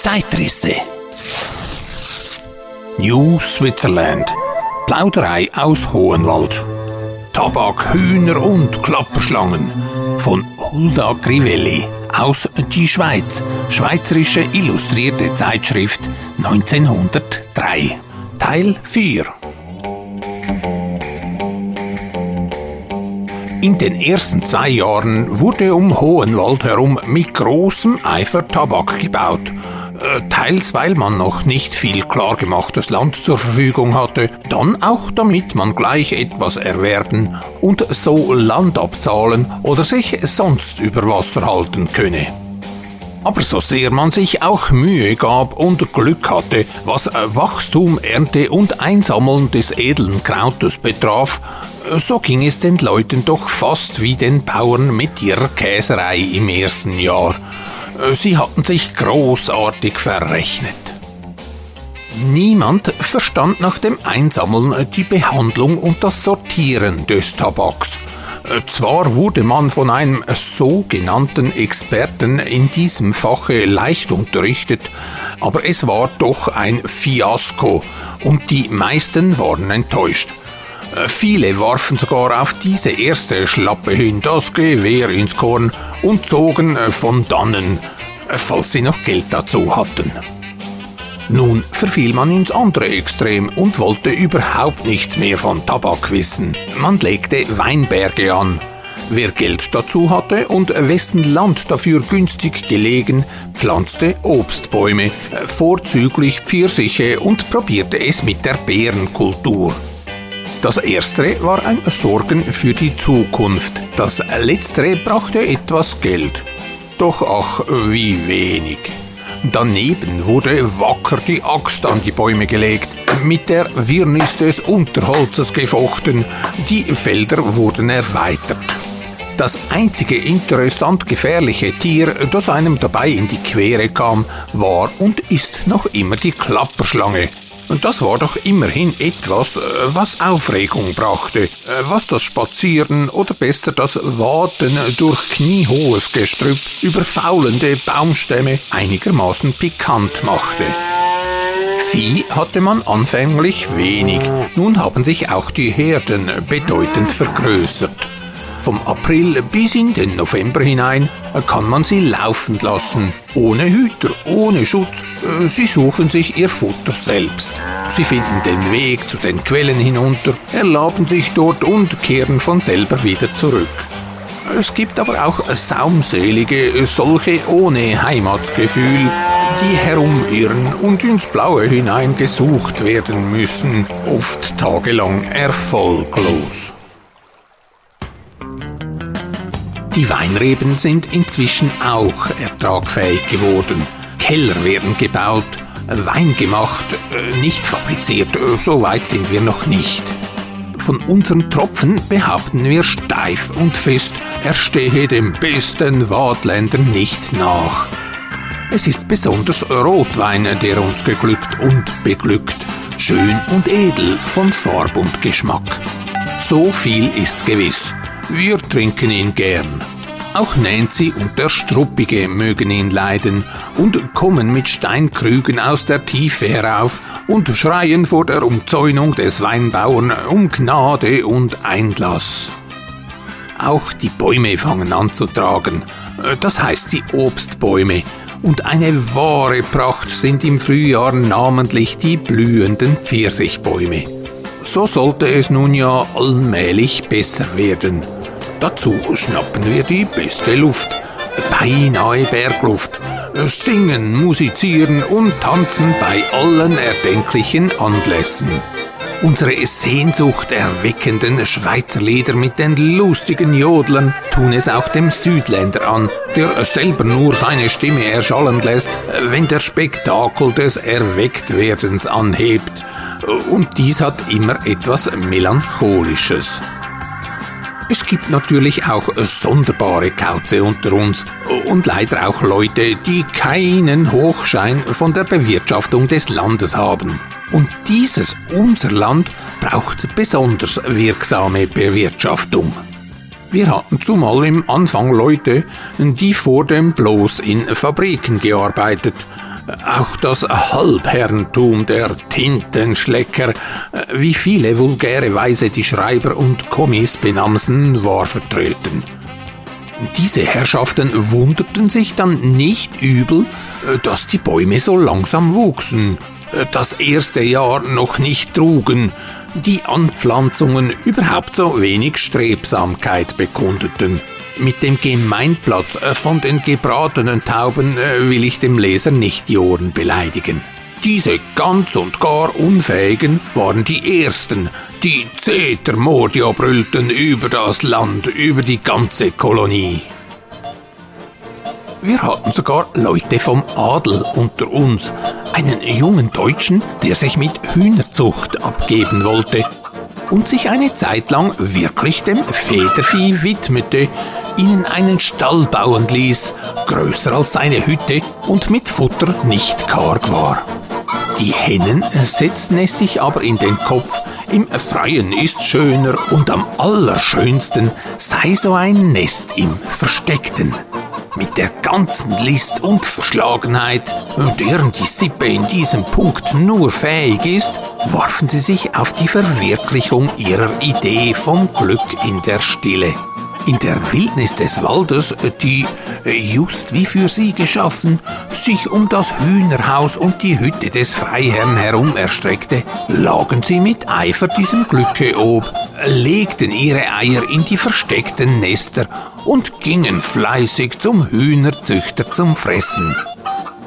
Zeitrisse. New Switzerland. Plauderei aus Hohenwald. Tabak, Hühner und Klapperschlangen. Von Hulda Crivelli aus Die Schweiz. Schweizerische Illustrierte Zeitschrift 1903. Teil 4. In den ersten zwei Jahren wurde um Hohenwald herum mit großem Eifer Tabak gebaut. Äh, teils weil man noch nicht viel klargemachtes Land zur Verfügung hatte, dann auch damit man gleich etwas erwerben und so Land abzahlen oder sich sonst über Wasser halten könne. Aber so sehr man sich auch Mühe gab und Glück hatte, was Wachstum, Ernte und Einsammeln des edlen Krautes betraf, so ging es den Leuten doch fast wie den Bauern mit ihrer Käserei im ersten Jahr. Sie hatten sich großartig verrechnet. Niemand verstand nach dem Einsammeln die Behandlung und das Sortieren des Tabaks. Zwar wurde man von einem sogenannten Experten in diesem Fache leicht unterrichtet, aber es war doch ein Fiasko und die meisten waren enttäuscht. Viele warfen sogar auf diese erste Schlappe hin das Gewehr ins Korn und zogen von dannen, falls sie noch Geld dazu hatten. Nun verfiel man ins andere Extrem und wollte überhaupt nichts mehr von Tabak wissen. Man legte Weinberge an. Wer Geld dazu hatte und wessen Land dafür günstig gelegen, pflanzte Obstbäume, vorzüglich Pfirsiche und probierte es mit der Beerenkultur. Das erstere war ein Sorgen für die Zukunft, das letztere brachte etwas Geld. Doch ach, wie wenig. Daneben wurde wacker die Axt an die Bäume gelegt, mit der Wirrnis des Unterholzes gefochten, die Felder wurden erweitert. Das einzige interessant gefährliche Tier, das einem dabei in die Quere kam, war und ist noch immer die Klapperschlange, und das war doch immerhin etwas, äh, was Aufregung brachte, äh, was das Spazieren oder besser das Waten durch kniehohes Gestrüpp über faulende Baumstämme einigermaßen pikant machte. Vieh hatte man anfänglich wenig, nun haben sich auch die Herden bedeutend vergrößert. Vom April bis in den November hinein kann man sie laufen lassen, ohne Hüter, ohne Schutz. Sie suchen sich ihr Futter selbst. Sie finden den Weg zu den Quellen hinunter, erlaben sich dort und kehren von selber wieder zurück. Es gibt aber auch saumselige, solche ohne Heimatgefühl, die herumirren und ins Blaue hinein gesucht werden müssen, oft tagelang erfolglos. Die Weinreben sind inzwischen auch ertragfähig geworden. Keller werden gebaut, Wein gemacht, äh, nicht fabriziert, äh, so weit sind wir noch nicht. Von unseren Tropfen behaupten wir steif und fest, er stehe dem besten Wadländer nicht nach. Es ist besonders Rotwein, der uns geglückt und beglückt, schön und edel von Farb und Geschmack. So viel ist gewiss. Wir trinken ihn gern. Auch Nancy und der Struppige mögen ihn leiden und kommen mit Steinkrügen aus der Tiefe herauf und schreien vor der Umzäunung des Weinbauern um Gnade und Einlass. Auch die Bäume fangen an zu tragen, das heißt die Obstbäume, und eine wahre Pracht sind im Frühjahr namentlich die blühenden Pfirsichbäume. So sollte es nun ja allmählich besser werden. Dazu schnappen wir die beste Luft, beinahe Bergluft, singen, musizieren und tanzen bei allen erdenklichen Anlässen. Unsere Sehnsucht erweckenden Schweizer Lieder mit den lustigen Jodlern tun es auch dem Südländer an, der selber nur seine Stimme erschallen lässt, wenn der Spektakel des Erwecktwerdens anhebt. Und dies hat immer etwas Melancholisches. Es gibt natürlich auch sonderbare Kauze unter uns und leider auch Leute, die keinen Hochschein von der Bewirtschaftung des Landes haben. Und dieses unser Land braucht besonders wirksame Bewirtschaftung. Wir hatten zumal im Anfang Leute, die vor dem bloß in Fabriken gearbeitet, Auch das Halbherrentum der Tintenschlecker, wie viele vulgäre Weise die Schreiber und Kommis benamsen, war vertreten. Diese Herrschaften wunderten sich dann nicht übel, dass die Bäume so langsam wuchsen, das erste Jahr noch nicht trugen, die Anpflanzungen überhaupt so wenig Strebsamkeit bekundeten. Mit dem Gemeinplatz äh, von den gebratenen Tauben äh, will ich dem Leser nicht die Ohren beleidigen. Diese ganz und gar Unfähigen waren die Ersten, die Zetermordia brüllten über das Land, über die ganze Kolonie. Wir hatten sogar Leute vom Adel unter uns, einen jungen Deutschen, der sich mit Hühnerzucht abgeben wollte und sich eine Zeit lang wirklich dem Federvieh widmete, ihnen einen Stall bauen ließ, größer als seine Hütte und mit Futter nicht karg war. Die Hennen setzten es sich aber in den Kopf, im Freien ist schöner und am allerschönsten sei so ein Nest im Versteckten. Mit der ganzen List und Verschlagenheit, deren die Sippe in diesem Punkt nur fähig ist, warfen sie sich auf die Verwirklichung ihrer Idee vom Glück in der Stille. In der Wildnis des Waldes, die, just wie für sie geschaffen, sich um das Hühnerhaus und die Hütte des Freiherrn herum erstreckte, lagen sie mit Eifer diesem Glücke ob, legten ihre Eier in die versteckten Nester und gingen fleißig zum Hühnerzüchter zum Fressen.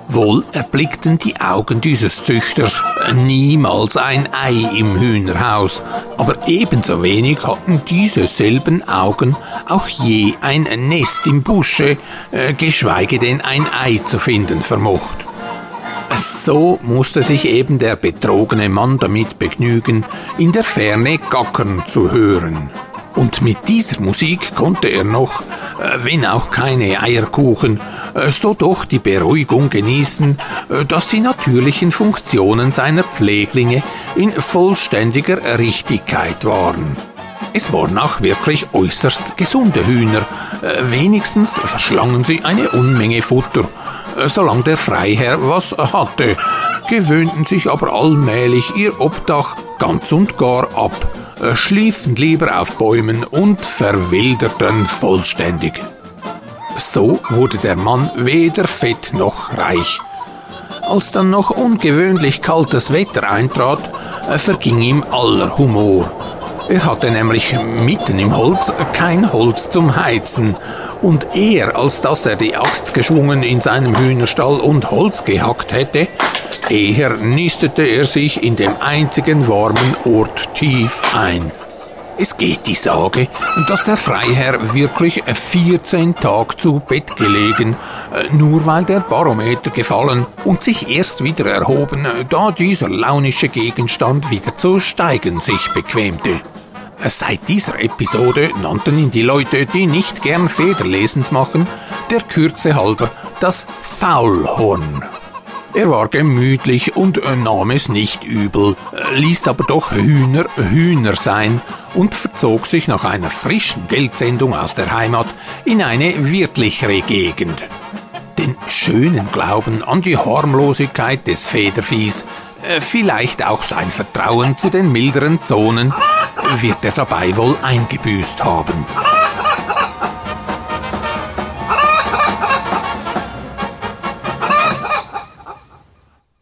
Wohl erblickten die Augen dieses Züchters niemals ein Ei im Hühnerhaus, aber ebenso wenig hatten diese selben Augen auch je ein Nest im Busche, äh, geschweige denn ein Ei zu finden vermocht. So musste sich eben der betrogene Mann damit begnügen, in der Ferne gackern zu hören. Und mit dieser Musik konnte er noch, äh, wenn auch keine Eierkuchen, äh, so doch die Beruhigung genießen, äh, dass die natürlichen Funktionen seiner Pfleglinge in vollständiger Richtigkeit waren. Es waren auch wirklich äußerst gesunde Hühner, wenigstens verschlangen sie eine Unmenge Futter, solange der Freiherr was hatte, gewöhnten sich aber allmählich ihr Obdach ganz und gar ab, schliefen lieber auf Bäumen und verwilderten vollständig. So wurde der Mann weder fett noch reich. Als dann noch ungewöhnlich kaltes Wetter eintrat, äh, verging ihm aller Humor. Er hatte nämlich mitten im Holz kein Holz zum Heizen, und eher als dass er die Axt geschwungen in seinem Hühnerstall und Holz gehackt hätte, eher nistete er sich in dem einzigen warmen Ort tief ein. Es geht die Sage, dass der Freiherr wirklich 14 Tage zu Bett gelegen, äh, nur weil der Barometer gefallen und sich erst wieder erhoben, da dieser launische Gegenstand wieder zu steigen sich bequemte. Seit dieser Episode nannten ihn die Leute, die nicht gern Federlesens machen, der Kürze halber das Faulhorn. Er war gemütlich und nahm es nicht übel, ließ aber doch Hühner Hühner sein und verzog sich nach einer frischen Geldsendung aus der Heimat in eine wirklichere Gegend. Den schönen Glauben an die Harmlosigkeit des Federviehs, vielleicht auch sein Vertrauen zu den milderen Zonen, wird er dabei wohl eingebüßt haben.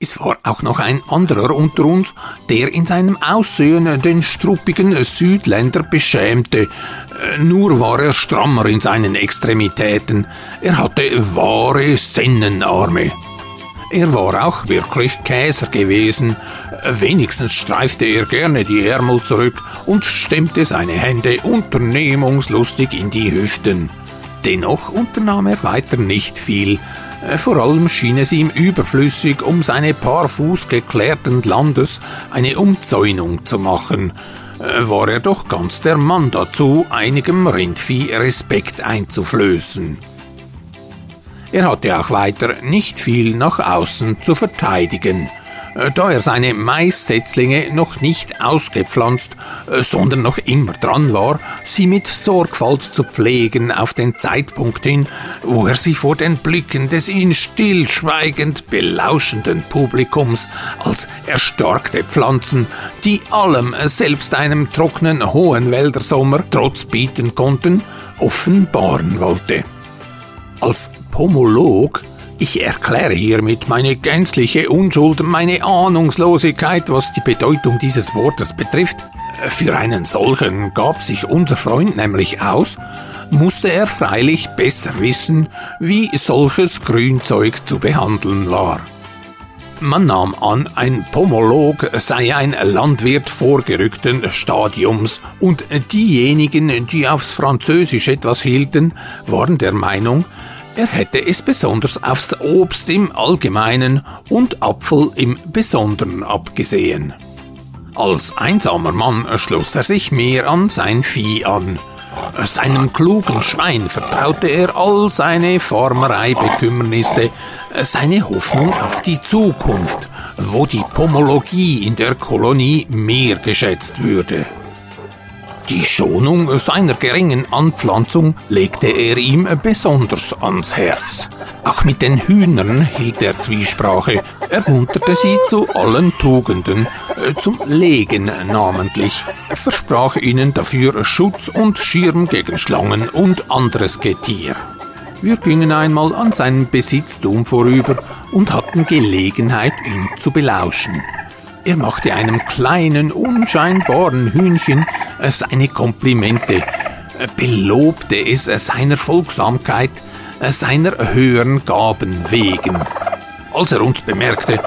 Es war auch noch ein anderer unter uns, der in seinem Aussehen den struppigen Südländer beschämte. Äh, nur war er strammer in seinen Extremitäten. Er hatte wahre Sennenarme. Er war auch wirklich Käser gewesen. Wenigstens streifte er gerne die Ärmel zurück und stemmte seine Hände unternehmungslustig in die Hüften. Dennoch unternahm er weiter nicht viel. Vor allem schien es ihm überflüssig, um seine paar Fuß geklärten Landes eine Umzäunung zu machen. War er doch ganz der Mann dazu, einigem Rindvieh Respekt einzuflößen. Er hatte auch weiter nicht viel nach außen zu verteidigen. äh, da er seine Maissetzlinge noch nicht ausgepflanzt, äh, sondern noch immer dran war, sie mit Sorgfalt zu pflegen auf den Zeitpunkt hin, wo er sie vor den Blicken des ihn stillschweigend belauschenden Publikums als erstarkte Pflanzen, die allem, selbst einem trockenen Hohenwälder Trotz bieten konnten, offenbaren wollte. Als Pomolog ich erkläre hiermit meine gänzliche Unschuld, meine Ahnungslosigkeit, was die Bedeutung dieses Wortes betrifft. Für einen solchen gab sich unser Freund nämlich aus, musste er freilich besser wissen, wie solches Grünzeug zu behandeln war. Man nahm an, ein Pomolog sei ein Landwirt vorgerückten Stadiums, und diejenigen, die aufs Französisch etwas hielten, waren der Meinung, er hätte es besonders aufs Obst im Allgemeinen und Apfel im Besonderen abgesehen. Als einsamer Mann schloss er sich mehr an sein Vieh an. Seinem klugen Schwein vertraute er all seine Farmereibekümmernisse, seine Hoffnung auf die Zukunft, wo die Pomologie in der Kolonie mehr geschätzt würde. Die Schonung seiner geringen Anpflanzung legte er ihm besonders ans Herz. Auch mit den Hühnern hielt er Zwiesprache, ermunterte sie zu allen Tugenden, äh, zum Legen namentlich. Er versprach ihnen dafür Schutz und Schirm gegen Schlangen und anderes Getier. Wir gingen einmal an seinem Besitztum vorüber und hatten Gelegenheit, ihn zu belauschen. Er machte einem kleinen, unscheinbaren Hühnchen äh, seine Komplimente, äh, belobte es äh, seiner Folgsamkeit, seiner höheren Gaben wegen. Als er uns bemerkte,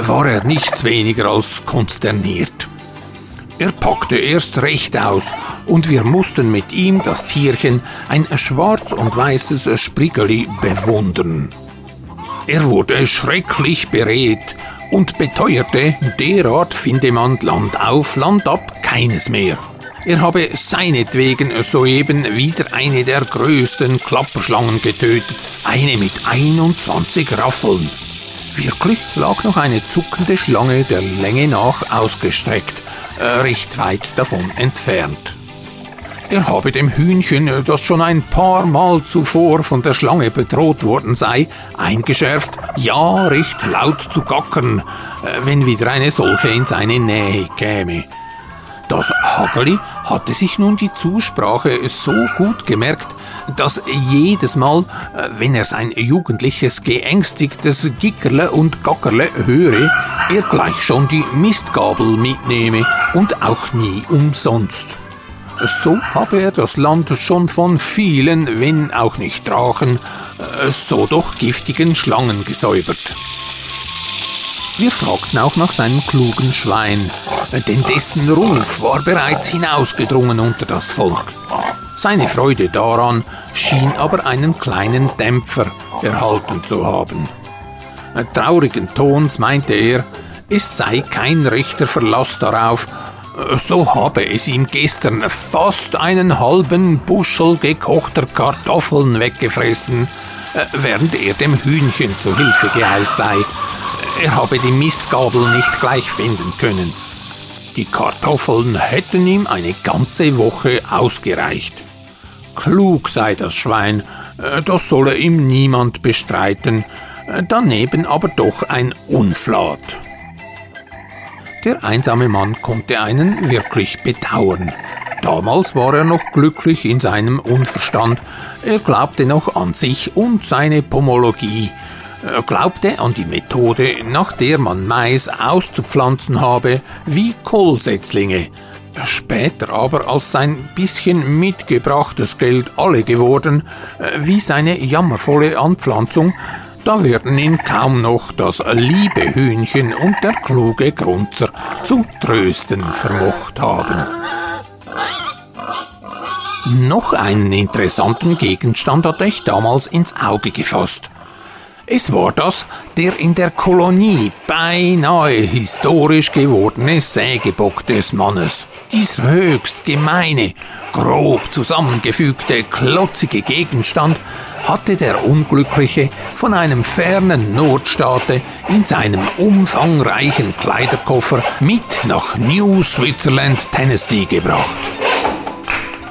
war er nichts weniger als konsterniert. Er packte erst recht aus, und wir mussten mit ihm das Tierchen, ein schwarz und weißes Spriggeli, bewundern. Er wurde schrecklich beredt und beteuerte, derart finde man Land auf, Land ab keines mehr. Er habe seinetwegen soeben wieder eine der größten Klapperschlangen getötet, eine mit 21 Raffeln. Wirklich lag noch eine zuckende Schlange der Länge nach ausgestreckt, äh, recht weit davon entfernt. Er habe dem Hühnchen, das schon ein paar Mal zuvor von der Schlange bedroht worden sei, eingeschärft, ja recht laut zu gackern, äh, wenn wieder eine solche in seine Nähe käme. Das Hageli hatte sich nun die Zusprache so gut gemerkt, dass jedes Mal, äh, wenn er sein jugendliches geängstigtes Gickerle und Gackerle höre, er gleich schon die Mistgabel mitnehme und auch nie umsonst. So habe er das Land schon von vielen, wenn auch nicht Drachen, äh, so doch giftigen Schlangen gesäubert. Wir fragten auch nach seinem klugen Schwein, denn dessen Ruf war bereits hinausgedrungen unter das Volk. Seine Freude daran schien aber einen kleinen Dämpfer erhalten zu haben. Traurigen Tons meinte er, es sei kein rechter Verlass darauf, so habe es ihm gestern fast einen halben Buschel gekochter Kartoffeln weggefressen, äh, während er dem Hühnchen zu Hilfe geeilt sei. Er habe die Mistgabel nicht gleich finden können. Die Kartoffeln hätten ihm eine ganze Woche ausgereicht. Klug sei das Schwein, äh, das solle ihm niemand bestreiten, äh, daneben aber doch ein Unflat. Der einsame Mann konnte einen wirklich bedauern. Damals war er noch glücklich in seinem Unverstand. Er glaubte noch an sich und seine Pomologie. Er glaubte an die Methode, nach der man Mais auszupflanzen habe, wie Kohlsetzlinge. Später aber, als sein bisschen mitgebrachtes Geld alle geworden, wie seine jammervolle Anpflanzung, da werden ihn kaum noch das liebe Hühnchen und der kluge Grunzer zu trösten vermocht haben. Noch einen interessanten Gegenstand hatte ich damals ins Auge gefasst. Es war das der in der Kolonie beinahe historisch gewordene Sägebock des Mannes. Dieser höchst gemeine, grob zusammengefügte, klotzige Gegenstand hatte der Unglückliche von einem fernen Nordstaate in seinem umfangreichen Kleiderkoffer mit nach New Switzerland, Tennessee gebracht.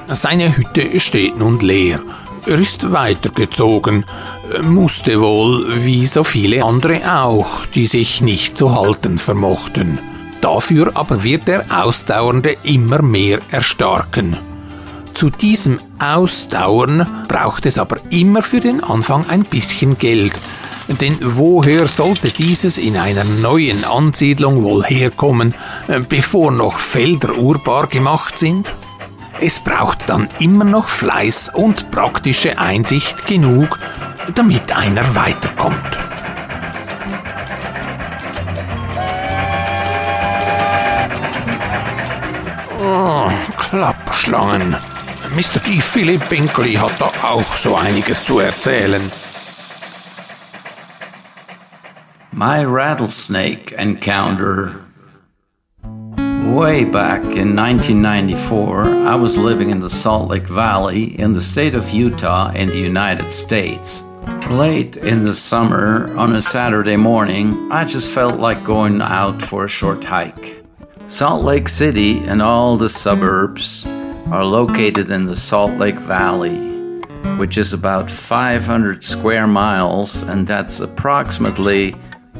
Seine Hütte steht nun leer. Er ist weitergezogen, musste wohl wie so viele andere auch, die sich nicht zu halten vermochten. Dafür aber wird der Ausdauernde immer mehr erstarken. Zu diesem Ausdauern braucht es aber immer für den Anfang ein bisschen Geld. Denn woher sollte dieses in einer neuen Ansiedlung wohl herkommen, bevor noch Felder urbar gemacht sind? Es braucht dann immer noch Fleiß und praktische Einsicht genug, damit einer weiterkommt. Oh, Klapperschlangen. Mr. D. Philipp Binggeli hat da auch so einiges zu erzählen. My rattlesnake encounter. Way back in 1994, I was living in the Salt Lake Valley in the state of Utah in the United States. Late in the summer, on a Saturday morning, I just felt like going out for a short hike. Salt Lake City and all the suburbs are located in the Salt Lake Valley, which is about 500 square miles, and that's approximately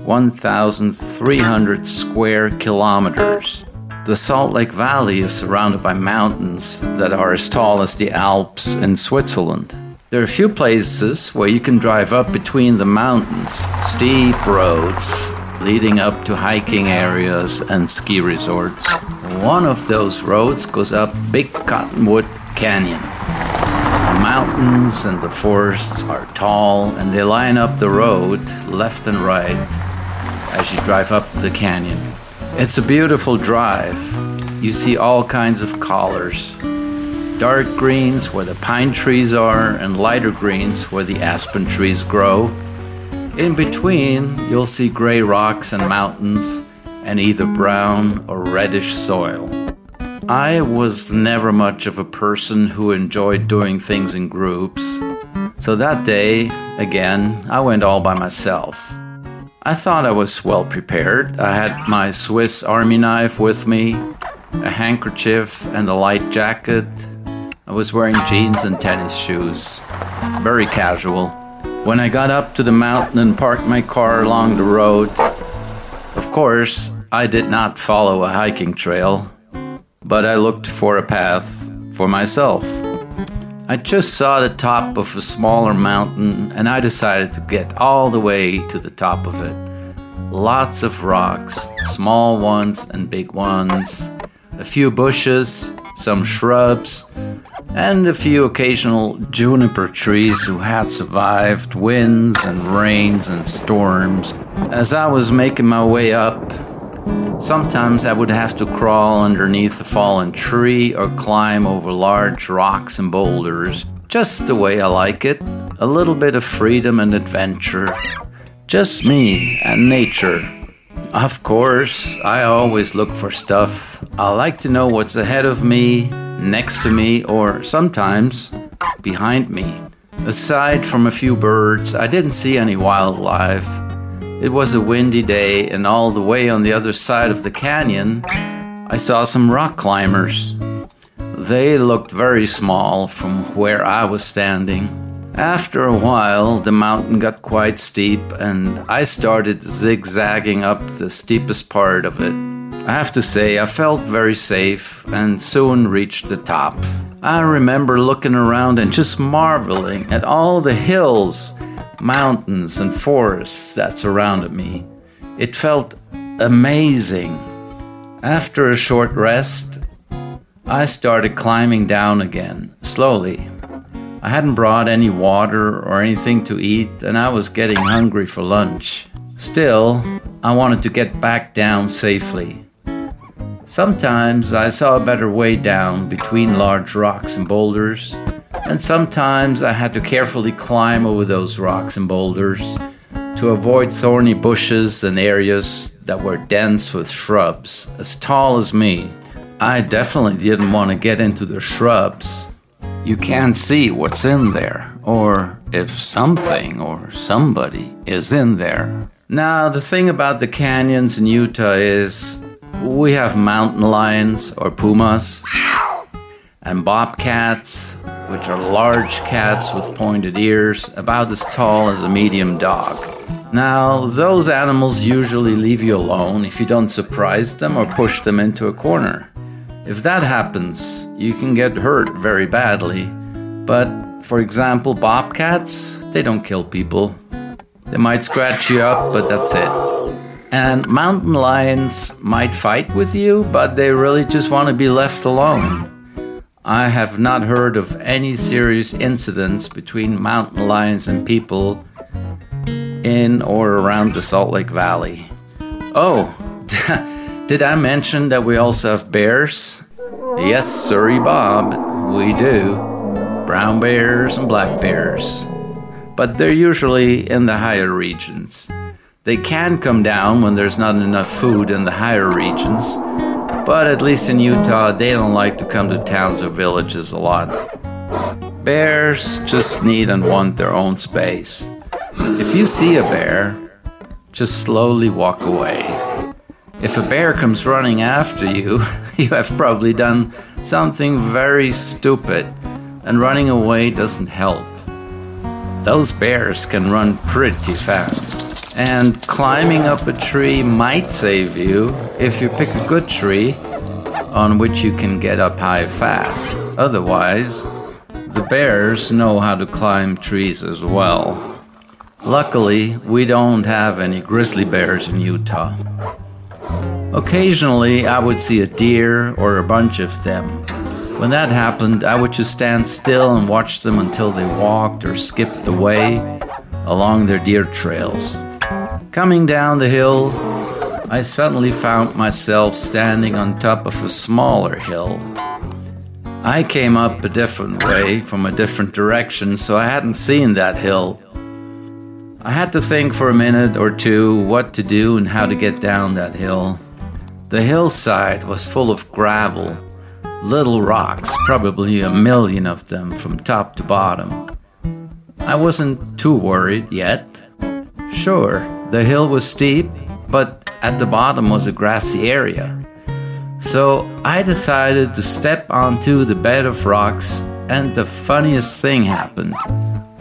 1,300 square kilometers. The Salt Lake Valley is surrounded by mountains that are as tall as the Alps in Switzerland. There are a few places where you can drive up between the mountains, steep roads leading up to hiking areas and ski resorts. One of those roads goes up Big Cottonwood Canyon. The mountains and the forests are tall and they line up the road left and right as you drive up to the canyon. It's a beautiful drive. You see all kinds of colors dark greens where the pine trees are, and lighter greens where the aspen trees grow. In between, you'll see gray rocks and mountains, and either brown or reddish soil. I was never much of a person who enjoyed doing things in groups, so that day, again, I went all by myself. I thought I was well prepared. I had my Swiss army knife with me, a handkerchief, and a light jacket, I was wearing jeans and tennis shoes. Very casual. When I got up to the mountain and parked my car along the road, of course, I did not follow a hiking trail, but I looked for a path for myself. I just saw the top of a smaller mountain and I decided to get all the way to the top of it. Lots of rocks, small ones and big ones, a few bushes, some shrubs, and a few occasional juniper trees who had survived winds and rains and storms. As I was making my way up, sometimes I would have to crawl underneath a fallen tree or climb over large rocks and boulders, just the way I like it. A little bit of freedom and adventure. Just me and nature. Of course, I always look for stuff. I like to know what's ahead of me, next to me, or sometimes behind me. Aside from a few birds, I didn't see any wildlife. It was a windy day, and all the way on the other side of the canyon, I saw some rock climbers. They looked very small from where I was standing. After a while, the mountain got quite steep, and I started zigzagging up the steepest part of it. I have to say, I felt very safe and soon reached the top. I remember looking around and just marveling at all the hills, mountains, and forests that surrounded me. It felt amazing. After a short rest, I started climbing down again, slowly. I hadn't brought any water or anything to eat, and I was getting hungry for lunch. Still, I wanted to get back down safely. Sometimes I saw a better way down between large rocks and boulders, and sometimes I had to carefully climb over those rocks and boulders to avoid thorny bushes and areas that were dense with shrubs as tall as me. I definitely didn't want to get into the shrubs you can't see what's in there, or if something or somebody is in there. Now, the thing about the canyons in Utah is we have mountain lions or pumas and bobcats, which are large cats with pointed ears, about as tall as a medium dog. Now, those animals usually leave you alone if you don't surprise them or push them into a corner. If that happens, you can get hurt very badly. But, for example, bobcats, they don't kill people. They might scratch you up, but that's it. And mountain lions might fight with you, but they really just want to be left alone. I have not heard of any serious incidents between mountain lions and people in or around the Salt Lake Valley. Oh, did I mention that we also have bears? Yes, sorry, Bob, we do. Brown bears and black bears. But they're usually in the higher regions. They can come down when there's not enough food in the higher regions, but at least in Utah, they don't like to come to towns or villages a lot. Bears just need and want their own space. If you see a bear, just slowly walk away. If a bear comes running after you, you have probably done something very stupid, and running away doesn't help. Those bears can run pretty fast. And climbing up a tree might save you if you pick a good tree on which you can get up high fast. Otherwise, the bears know how to climb trees as well. Luckily, we don't have any grizzly bears in Utah. Occasionally, I would see a deer or a bunch of them. When that happened, I would just stand still and watch them until they walked or skipped away along their deer trails. Coming down the hill, I suddenly found myself standing on top of a smaller hill. I came up a different way from a different direction, so I hadn't seen that hill. I had to think for a minute or two what to do and how to get down that hill. The hillside was full of gravel, little rocks, probably a million of them from top to bottom. I wasn't too worried yet. Sure, the hill was steep, but at the bottom was a grassy area. So I decided to step onto the bed of rocks, and the funniest thing happened.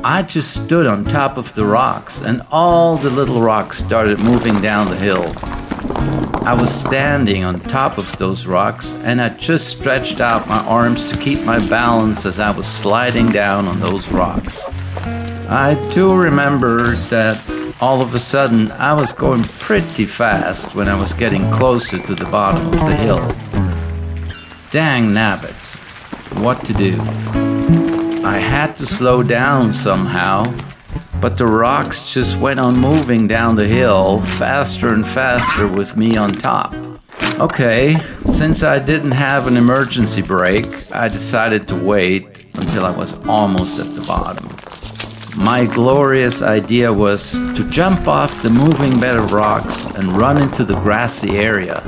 I just stood on top of the rocks, and all the little rocks started moving down the hill. I was standing on top of those rocks, and I just stretched out my arms to keep my balance as I was sliding down on those rocks. I do remember that all of a sudden, I was going pretty fast when I was getting closer to the bottom of the hill. Dang nabbit, what to do? I had to slow down somehow, but the rocks just went on moving down the hill faster and faster with me on top. Okay, since I didn't have an emergency brake, I decided to wait until I was almost at the bottom. My glorious idea was to jump off the moving bed of rocks and run into the grassy area,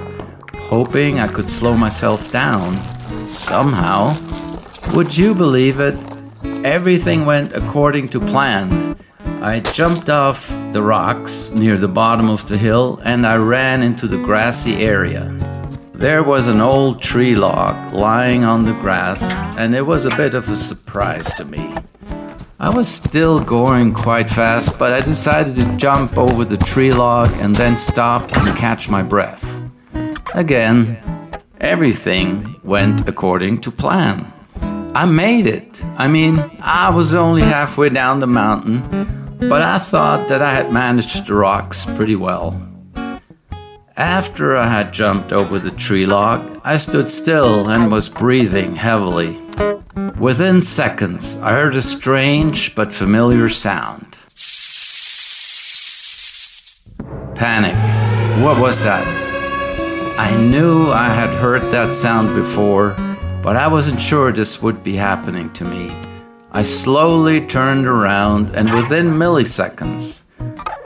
hoping I could slow myself down somehow. Would you believe it? Everything went according to plan. I jumped off the rocks near the bottom of the hill and I ran into the grassy area. There was an old tree log lying on the grass, and it was a bit of a surprise to me. I was still going quite fast, but I decided to jump over the tree log and then stop and catch my breath. Again, everything went according to plan. I made it. I mean, I was only halfway down the mountain, but I thought that I had managed the rocks pretty well. After I had jumped over the tree log, I stood still and was breathing heavily. Within seconds, I heard a strange but familiar sound. Panic. What was that? I knew I had heard that sound before, but I wasn't sure this would be happening to me. I slowly turned around, and within milliseconds,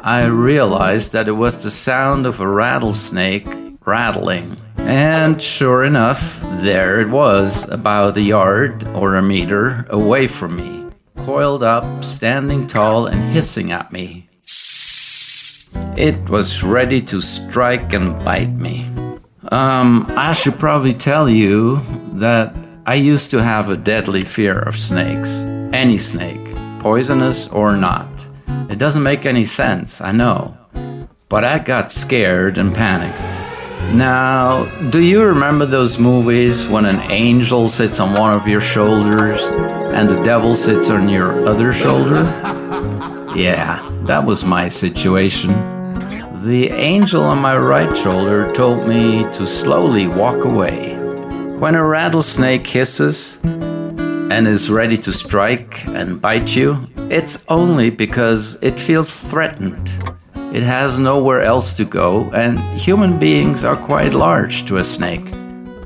I realized that it was the sound of a rattlesnake rattling. And sure enough, there it was, about a yard or a meter away from me. coiled up, standing tall, and hissing at me. It was ready to strike and bite me. Um, I should probably tell you that I used to have a deadly fear of snakes. Any snake, poisonous or not. It doesn't make any sense, I know. But I got scared and panicked. Now, do you remember those movies when an angel sits on one of your shoulders and the devil sits on your other shoulder? Yeah, that was my situation. The angel on my right shoulder told me to slowly walk away. When a rattlesnake hisses and is ready to strike and bite you, it's only because it feels threatened. It has nowhere else to go, and human beings are quite large to a snake.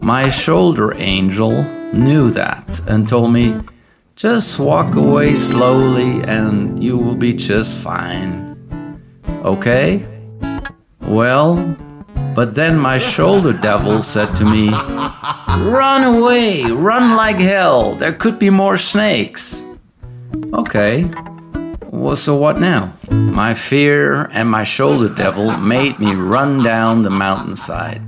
My shoulder angel knew that and told me, just walk away slowly and you will be just fine. Okay? Well, but then my shoulder devil said to me, Run away, run like hell, there could be more snakes. Okay, well, so what now? My fear and my shoulder devil made me run down the mountainside.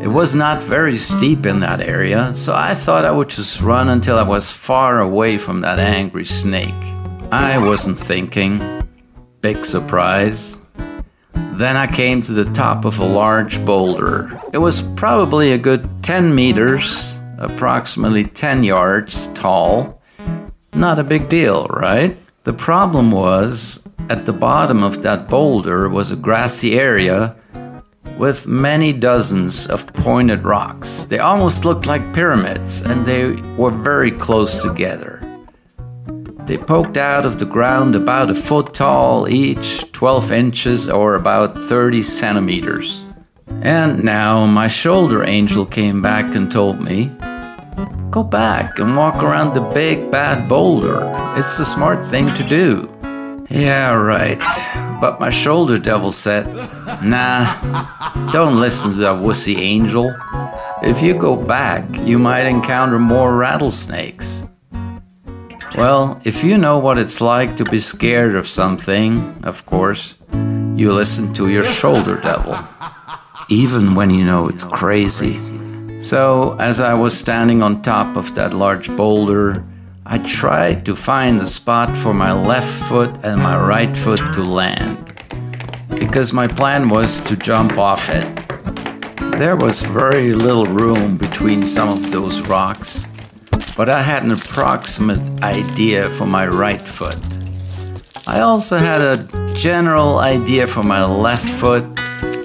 It was not very steep in that area, so I thought I would just run until I was far away from that angry snake. I wasn't thinking. Big surprise. Then I came to the top of a large boulder. It was probably a good 10 meters, approximately 10 yards tall. Not a big deal, right? The problem was, at the bottom of that boulder was a grassy area with many dozens of pointed rocks. They almost looked like pyramids and they were very close together. They poked out of the ground about a foot tall each, 12 inches or about 30 centimeters. And now my shoulder angel came back and told me, Go back and walk around the big bad boulder. It's the smart thing to do. Yeah, right. But my shoulder devil said, Nah, don't listen to that wussy angel. If you go back, you might encounter more rattlesnakes. Well, if you know what it's like to be scared of something, of course, you listen to your shoulder devil, even when you know it's crazy. So, as I was standing on top of that large boulder, I tried to find a spot for my left foot and my right foot to land, because my plan was to jump off it. There was very little room between some of those rocks, but I had an approximate idea for my right foot. I also had a general idea for my left foot,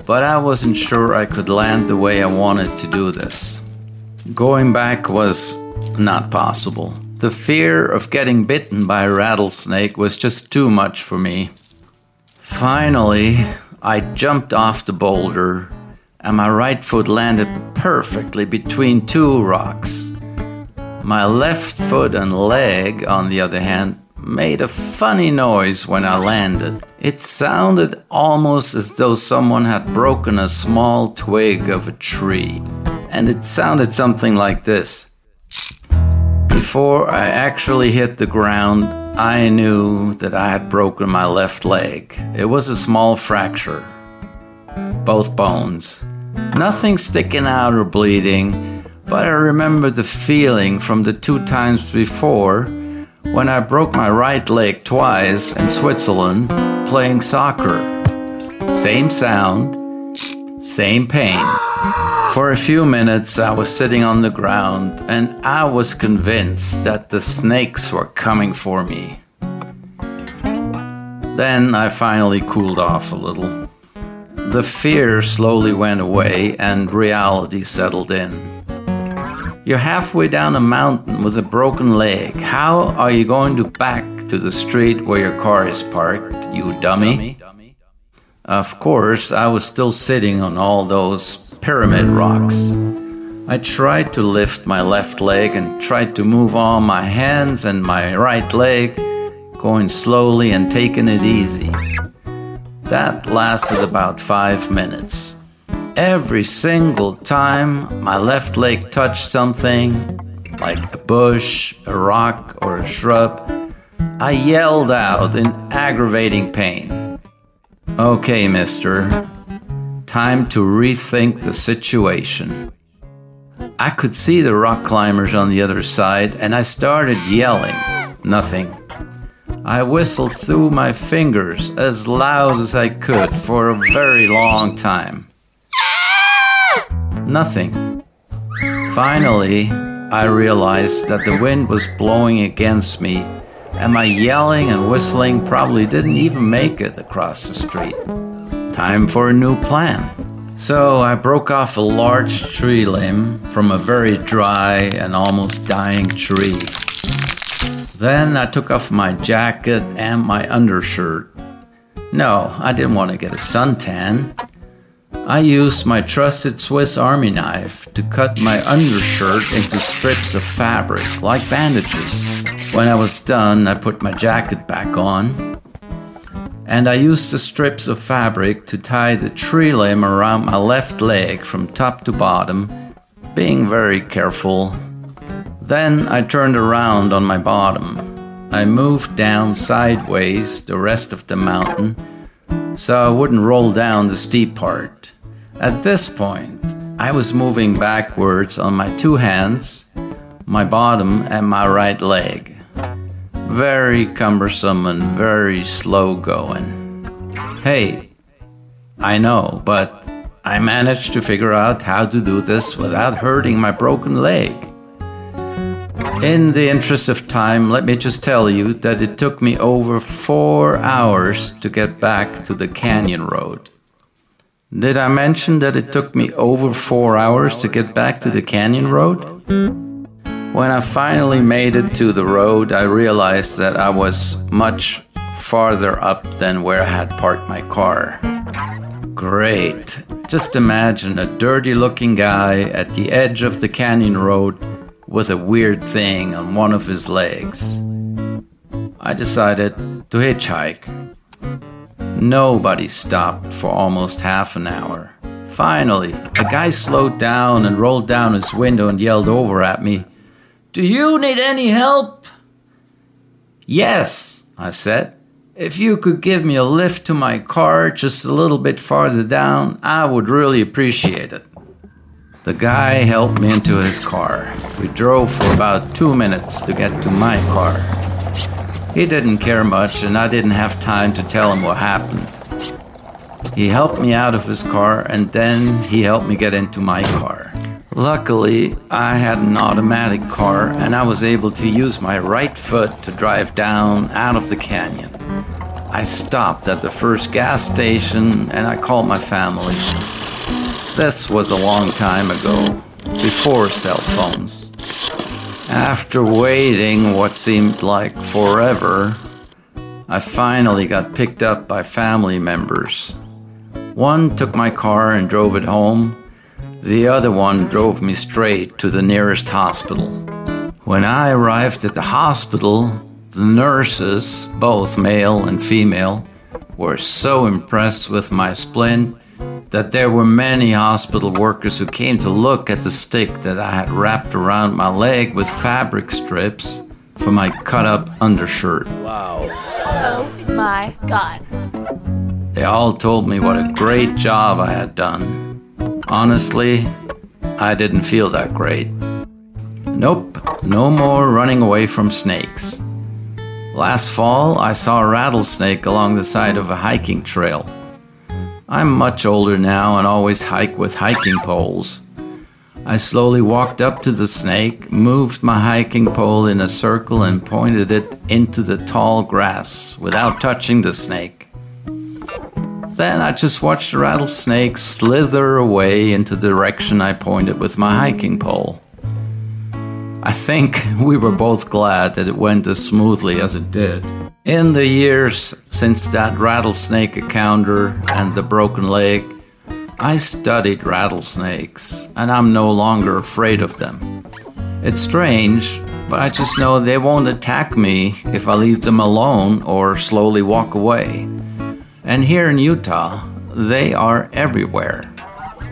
but I wasn't sure I could land the way I wanted to do this. Going back was not possible. The fear of getting bitten by a rattlesnake was just too much for me. Finally, I jumped off the boulder, and my right foot landed perfectly between two rocks. My left foot and leg, on the other hand, made a funny noise when I landed. It sounded almost as though someone had broken a small twig of a tree. And it sounded something like this. Before I actually hit the ground, I knew that I had broken my left leg. It was a small fracture. Both bones. Nothing sticking out or bleeding but I remember the feeling from the two times before when I broke my right leg twice in Switzerland playing soccer. Same sound, same pain. For a few minutes, I was sitting on the ground and I was convinced that the snakes were coming for me. Then I finally cooled off a little. The fear slowly went away and reality settled in. You're halfway down a mountain with a broken leg. How are you going to back to the street where your car is parked, you dummy? Of course, I was still sitting on all those pyramid rocks. I tried to lift my left leg and tried to move all my hands and my right leg, going slowly and taking it easy. That lasted about five minutes. Every single time my left leg touched something, like a bush, a rock, or a shrub, I yelled out in aggravating pain. Okay, mister. Time to rethink the situation. I could see the rock climbers on the other side, and I started yelling. Nothing. I whistled through my fingers as loud as I could for a very long time. Nothing. Finally, I realized that the wind was blowing against me, and my yelling and whistling probably didn't even make it across the street. Time for a new plan. So I broke off a large tree limb from a very dry and almost dying tree. Then I took off my jacket and my undershirt. No, I didn't want to get a suntan. I used my trusted Swiss Army knife to cut my undershirt into strips of fabric, like bandages. When I was done, I put my jacket back on, and I used the strips of fabric to tie the tree limb around my left leg from top to bottom, being very careful. Then I turned around on my bottom. I moved down sideways the rest of the mountain so I wouldn't roll down the steep part. At this point, I was moving backwards on my two hands, my bottom, and my right leg. Very cumbersome and very slow going. Hey, I know, but I managed to figure out how to do this without hurting my broken leg. In the interest of time, let me just tell you that it took me over four hours to get back to the canyon road. Did I mention that it took me over four hours to get back to the canyon road? When I finally made it to the road, I realized that I was much farther up than where I had parked my car. Great. Just imagine a dirty looking guy at the edge of the canyon road with a weird thing on one of his legs. I decided to hitchhike. Nobody stopped for almost half an hour. Finally, a guy slowed down and rolled down his window and yelled over at me, Do you need any help? Yes, I said. If you could give me a lift to my car just a little bit farther down, I would really appreciate it. The guy helped me into his car. We drove for about two minutes to get to my car. He didn't care much, and I didn't have time to tell him what happened. He helped me out of his car, and then he helped me get into my car. Luckily, I had an automatic car, and I was able to use my right foot to drive down out of the canyon. I stopped at the first gas station and I called my family. This was a long time ago, before cell phones. After waiting what seemed like forever, I finally got picked up by family members. One took my car and drove it home. The other one drove me straight to the nearest hospital. When I arrived at the hospital, the nurses, both male and female, were so impressed with my splint that there were many hospital workers who came to look at the stick that I had wrapped around my leg with fabric strips for my cut up undershirt. Wow. Oh my god. They all told me what a great job I had done. Honestly, I didn't feel that great. Nope, no more running away from snakes. Last fall, I saw a rattlesnake along the side of a hiking trail. I'm much older now and always hike with hiking poles. I slowly walked up to the snake, moved my hiking pole in a circle, and pointed it into the tall grass without touching the snake. Then I just watched the rattlesnake slither away into the direction I pointed with my hiking pole. I think we were both glad that it went as smoothly as it did. In the years since that rattlesnake encounter and the broken leg, I studied rattlesnakes and I'm no longer afraid of them. It's strange, but I just know they won't attack me if I leave them alone or slowly walk away. And here in Utah, they are everywhere.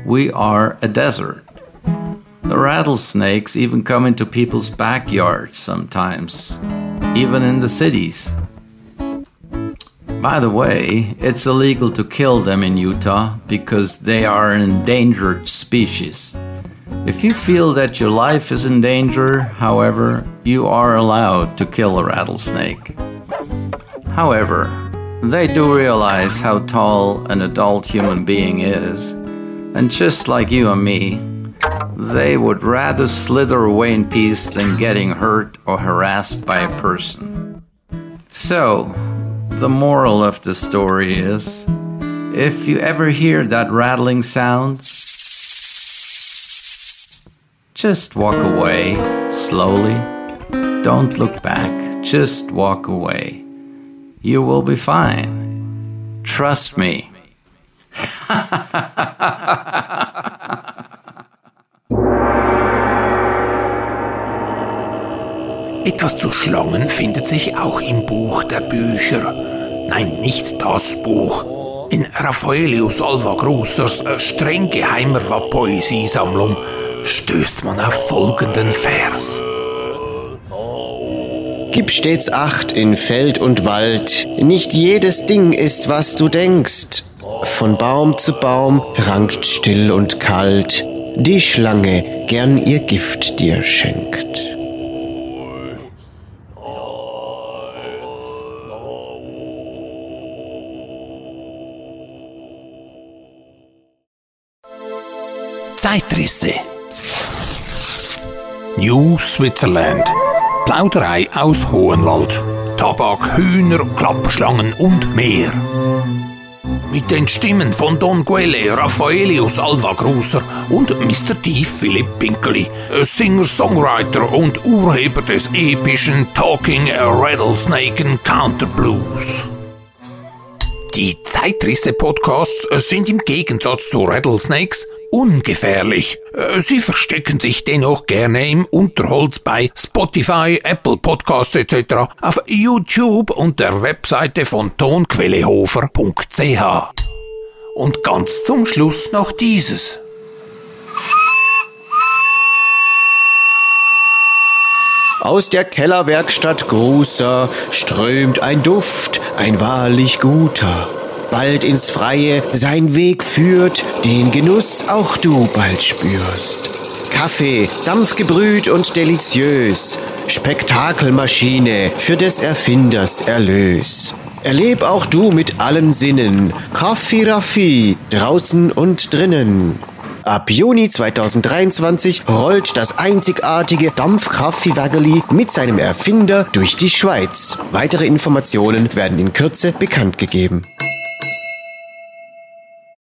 We are a desert. The rattlesnakes even come into people's backyards sometimes. even in the cities. By the way, it's illegal to kill them in Utah because they are an endangered species. If you feel that your life is in danger, however, you are allowed to kill a rattlesnake. However, they do realize how tall an adult human being is, and just like you and me, they would rather slither away in peace than getting hurt or harassed by a person. So, the moral of the story is if you ever hear that rattling sound, just walk away slowly. Don't look back, just walk away. You will be fine. Trust me. Etwas zu Schlangen findet sich auch im Buch der Bücher. Nein, nicht das Buch. In Raffaelius Alva Grusers äh, streng geheimer Poesiesammlung stößt man auf folgenden Vers. Gib stets Acht in Feld und Wald, nicht jedes Ding ist, was du denkst. Von Baum zu Baum rankt still und kalt, die Schlange gern ihr Gift dir schenkt. Zeitrisse. New Switzerland. Plauderei aus Hohenwald. Tabak, Hühner, Klapperschlangen und mehr. Mit den Stimmen von Don Quelle, Raffaelius Alva Gruser und Mr. D. Philipp Pinkeli, Singer-Songwriter und Urheber des epischen Talking Rattlesnake Counter Blues. Die Zeitrisse-Podcasts sind im Gegensatz zu Rattlesnakes ungefährlich. Äh, sie verstecken sich dennoch gerne im Unterholz bei Spotify, Apple Podcasts etc. auf YouTube und der Webseite von tonquellehofer.ch. Und ganz zum Schluss noch dieses. Aus der Kellerwerkstatt Grußer strömt ein Duft, ein wahrlich guter bald ins Freie sein Weg führt, den Genuss auch du bald spürst. Kaffee, dampfgebrüht und deliziös, Spektakelmaschine für des Erfinders Erlös. Erleb auch du mit allen Sinnen Raffi Raffi, draußen und drinnen. Ab Juni 2023 rollt das einzigartige Dampfkraftvieh-Wägerli mit seinem Erfinder durch die Schweiz. Weitere Informationen werden in Kürze bekannt gegeben.